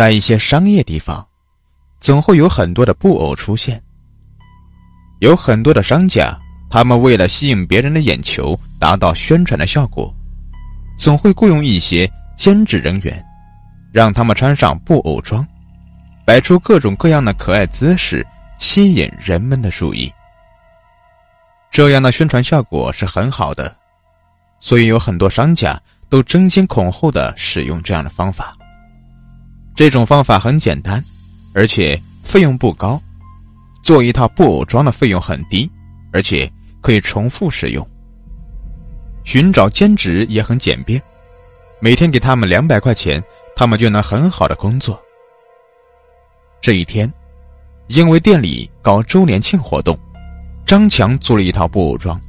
在一些商业地方，总会有很多的布偶出现。有很多的商家，他们为了吸引别人的眼球，达到宣传的效果，总会雇佣一些兼职人员，让他们穿上布偶装，摆出各种各样的可爱姿势，吸引人们的注意。这样的宣传效果是很好的，所以有很多商家都争先恐后的使用这样的方法。这种方法很简单，而且费用不高。做一套布偶装的费用很低，而且可以重复使用。寻找兼职也很简便，每天给他们两百块钱，他们就能很好的工作。这一天，因为店里搞周年庆活动，张强租了一套布偶装。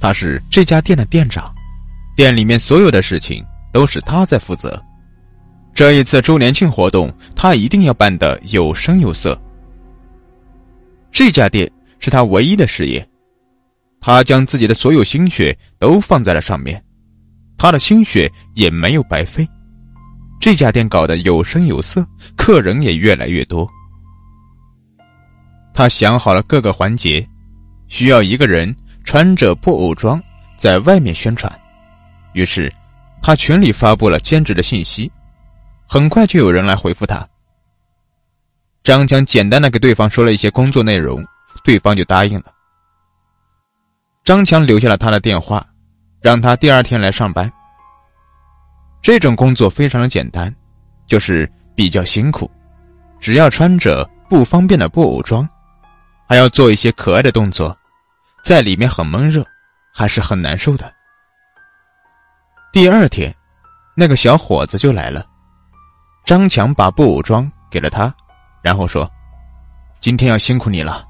他是这家店的店长，店里面所有的事情都是他在负责。这一次周年庆活动，他一定要办得有声有色。这家店是他唯一的事业，他将自己的所有心血都放在了上面，他的心血也没有白费。这家店搞得有声有色，客人也越来越多。他想好了各个环节，需要一个人穿着布偶装在外面宣传，于是他群里发布了兼职的信息。很快就有人来回复他。张强简单的给对方说了一些工作内容，对方就答应了。张强留下了他的电话，让他第二天来上班。这种工作非常的简单，就是比较辛苦，只要穿着不方便的布偶装，还要做一些可爱的动作，在里面很闷热，还是很难受的。第二天，那个小伙子就来了。张强把布偶装给了他，然后说：“今天要辛苦你了，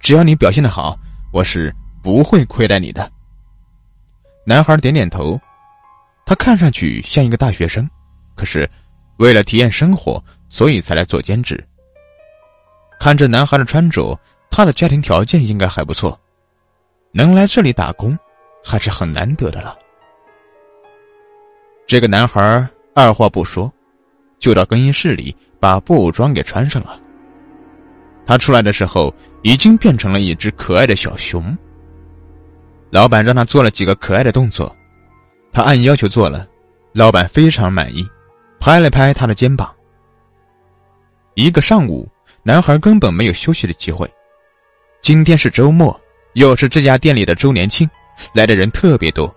只要你表现的好，我是不会亏待你的。”男孩点点头，他看上去像一个大学生，可是为了体验生活，所以才来做兼职。看这男孩的穿着，他的家庭条件应该还不错，能来这里打工还是很难得的了。这个男孩二话不说。就到更衣室里把布偶装给穿上了。他出来的时候已经变成了一只可爱的小熊。老板让他做了几个可爱的动作，他按要求做了，老板非常满意，拍了拍他的肩膀。一个上午，男孩根本没有休息的机会。今天是周末，又是这家店里的周年庆，来的人特别多。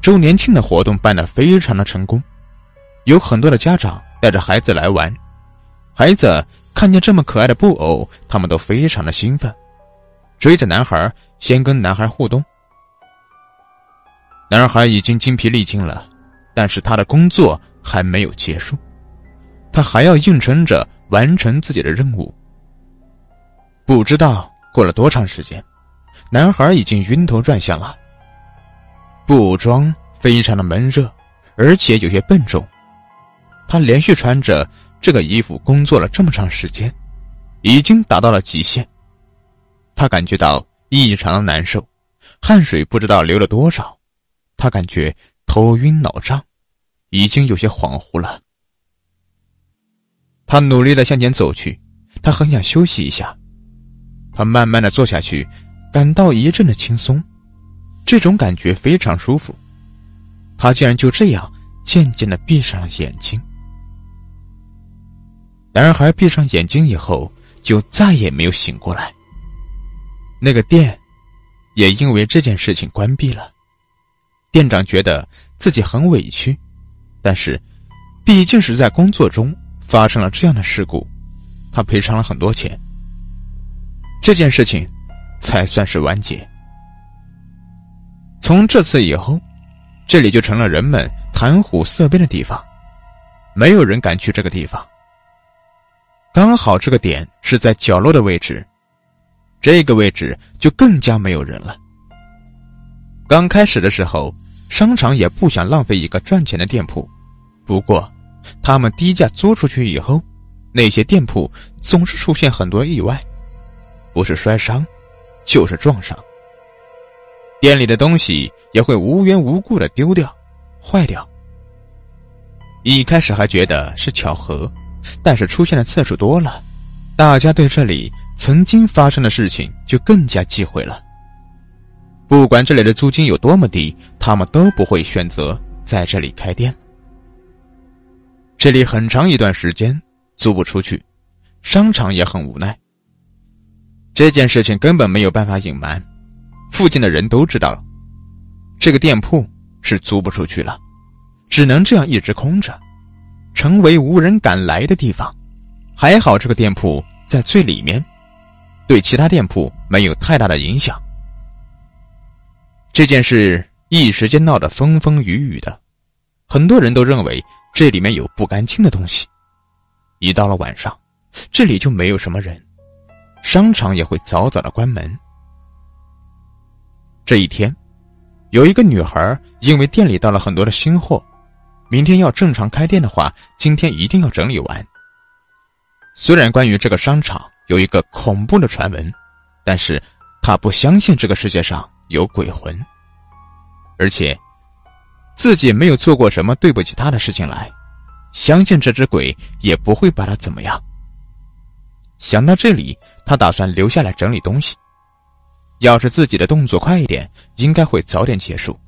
周年庆的活动办得非常的成功，有很多的家长。带着孩子来玩，孩子看见这么可爱的布偶，他们都非常的兴奋，追着男孩先跟男孩互动。男孩已经精疲力尽了，但是他的工作还没有结束，他还要硬撑着完成自己的任务。不知道过了多长时间，男孩已经晕头转向了。布偶装非常的闷热，而且有些笨重。他连续穿着这个衣服工作了这么长时间，已经达到了极限。他感觉到异常的难受，汗水不知道流了多少。他感觉头晕脑胀，已经有些恍惚了。他努力的向前走去，他很想休息一下。他慢慢的坐下去，感到一阵的轻松，这种感觉非常舒服。他竟然就这样渐渐的闭上了眼睛。男孩闭上眼睛以后，就再也没有醒过来。那个店，也因为这件事情关闭了。店长觉得自己很委屈，但是，毕竟是在工作中发生了这样的事故，他赔偿了很多钱。这件事情，才算是完结。从这次以后，这里就成了人们谈虎色变的地方，没有人敢去这个地方。刚好这个点是在角落的位置，这个位置就更加没有人了。刚开始的时候，商场也不想浪费一个赚钱的店铺，不过，他们低价租出去以后，那些店铺总是出现很多意外，不是摔伤，就是撞伤。店里的东西也会无缘无故的丢掉、坏掉。一开始还觉得是巧合，但是出现的次数多了，大家对这里曾经发生的事情就更加忌讳了。不管这里的租金有多么低，他们都不会选择在这里开店。这里很长一段时间租不出去，商场也很无奈。这件事情根本没有办法隐瞒，附近的人都知道，这个店铺是租不出去了。只能这样一直空着，成为无人敢来的地方。还好这个店铺在最里面，对其他店铺没有太大的影响。这件事一时间闹得风风雨雨的，很多人都认为这里面有不干净的东西。一到了晚上，这里就没有什么人，商场也会早早的关门。这一天，有一个女孩因为店里到了很多的新货。明天要正常开店的话，今天一定要整理完。虽然关于这个商场有一个恐怖的传闻，但是他不相信这个世界上有鬼魂，而且自己没有做过什么对不起他的事情来，相信这只鬼也不会把他怎么样。想到这里，他打算留下来整理东西。要是自己的动作快一点，应该会早点结束，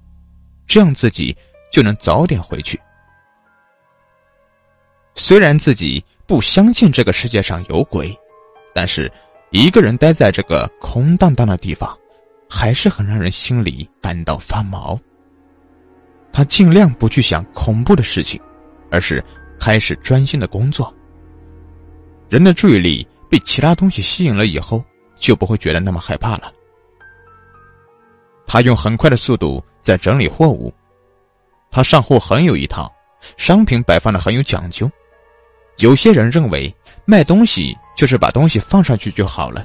这样自己就能早点回去。虽然自己不相信这个世界上有鬼，但是一个人待在这个空荡荡的地方，还是很让人心里感到发毛。他尽量不去想恐怖的事情，而是开始专心的工作。人的注意力被其他东西吸引了以后，就不会觉得那么害怕了。他用很快的速度在整理货物，他上货很有一套，商品摆放的很有讲究。有些人认为卖东西就是把东西放上去就好了，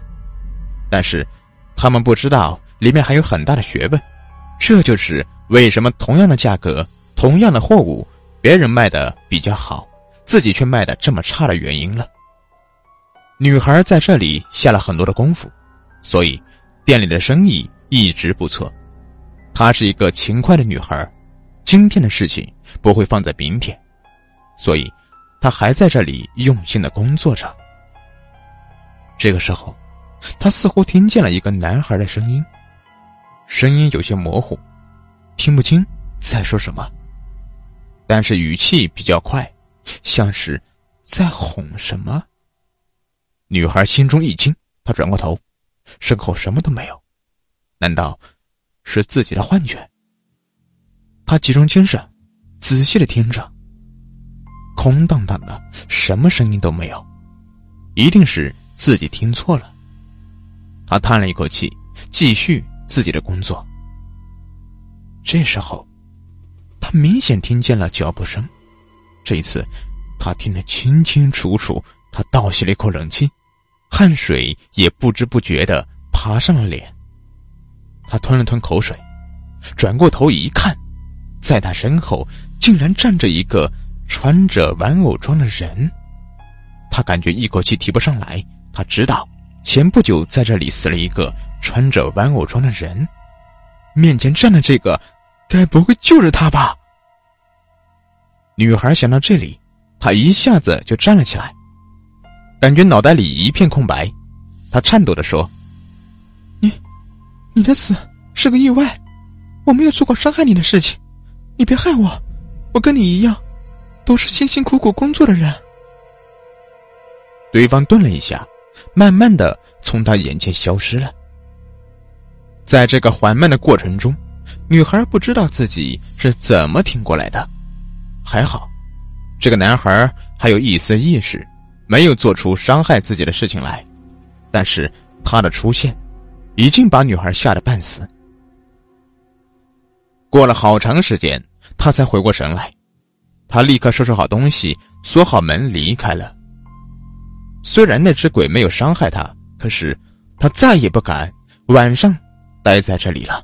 但是他们不知道里面还有很大的学问。这就是为什么同样的价格、同样的货物，别人卖的比较好，自己却卖的这么差的原因了。女孩在这里下了很多的功夫，所以店里的生意一直不错。她是一个勤快的女孩，今天的事情不会放在明天，所以。他还在这里用心的工作着。这个时候，他似乎听见了一个男孩的声音，声音有些模糊，听不清在说什么，但是语气比较快，像是在哄什么。女孩心中一惊，她转过头，身后什么都没有，难道是自己的幻觉？她集中精神，仔细的听着。空荡荡的，什么声音都没有，一定是自己听错了。他叹了一口气，继续自己的工作。这时候，他明显听见了脚步声，这一次，他听得清清楚楚。他倒吸了一口冷气，汗水也不知不觉的爬上了脸。他吞了吞口水，转过头一看，在他身后竟然站着一个。穿着玩偶装的人，他感觉一口气提不上来。他知道，前不久在这里死了一个穿着玩偶装的人，面前站的这个，该不会就是他吧？女孩想到这里，她一下子就站了起来，感觉脑袋里一片空白。她颤抖的说：“你，你的死是个意外，我没有做过伤害你的事情，你别害我，我跟你一样。”都是辛辛苦苦工作的人。对方顿了一下，慢慢的从他眼前消失了。在这个缓慢的过程中，女孩不知道自己是怎么挺过来的。还好，这个男孩还有一丝意识，没有做出伤害自己的事情来。但是他的出现，已经把女孩吓得半死。过了好长时间，他才回过神来。他立刻收拾好东西，锁好门，离开了。虽然那只鬼没有伤害他，可是他再也不敢晚上待在这里了。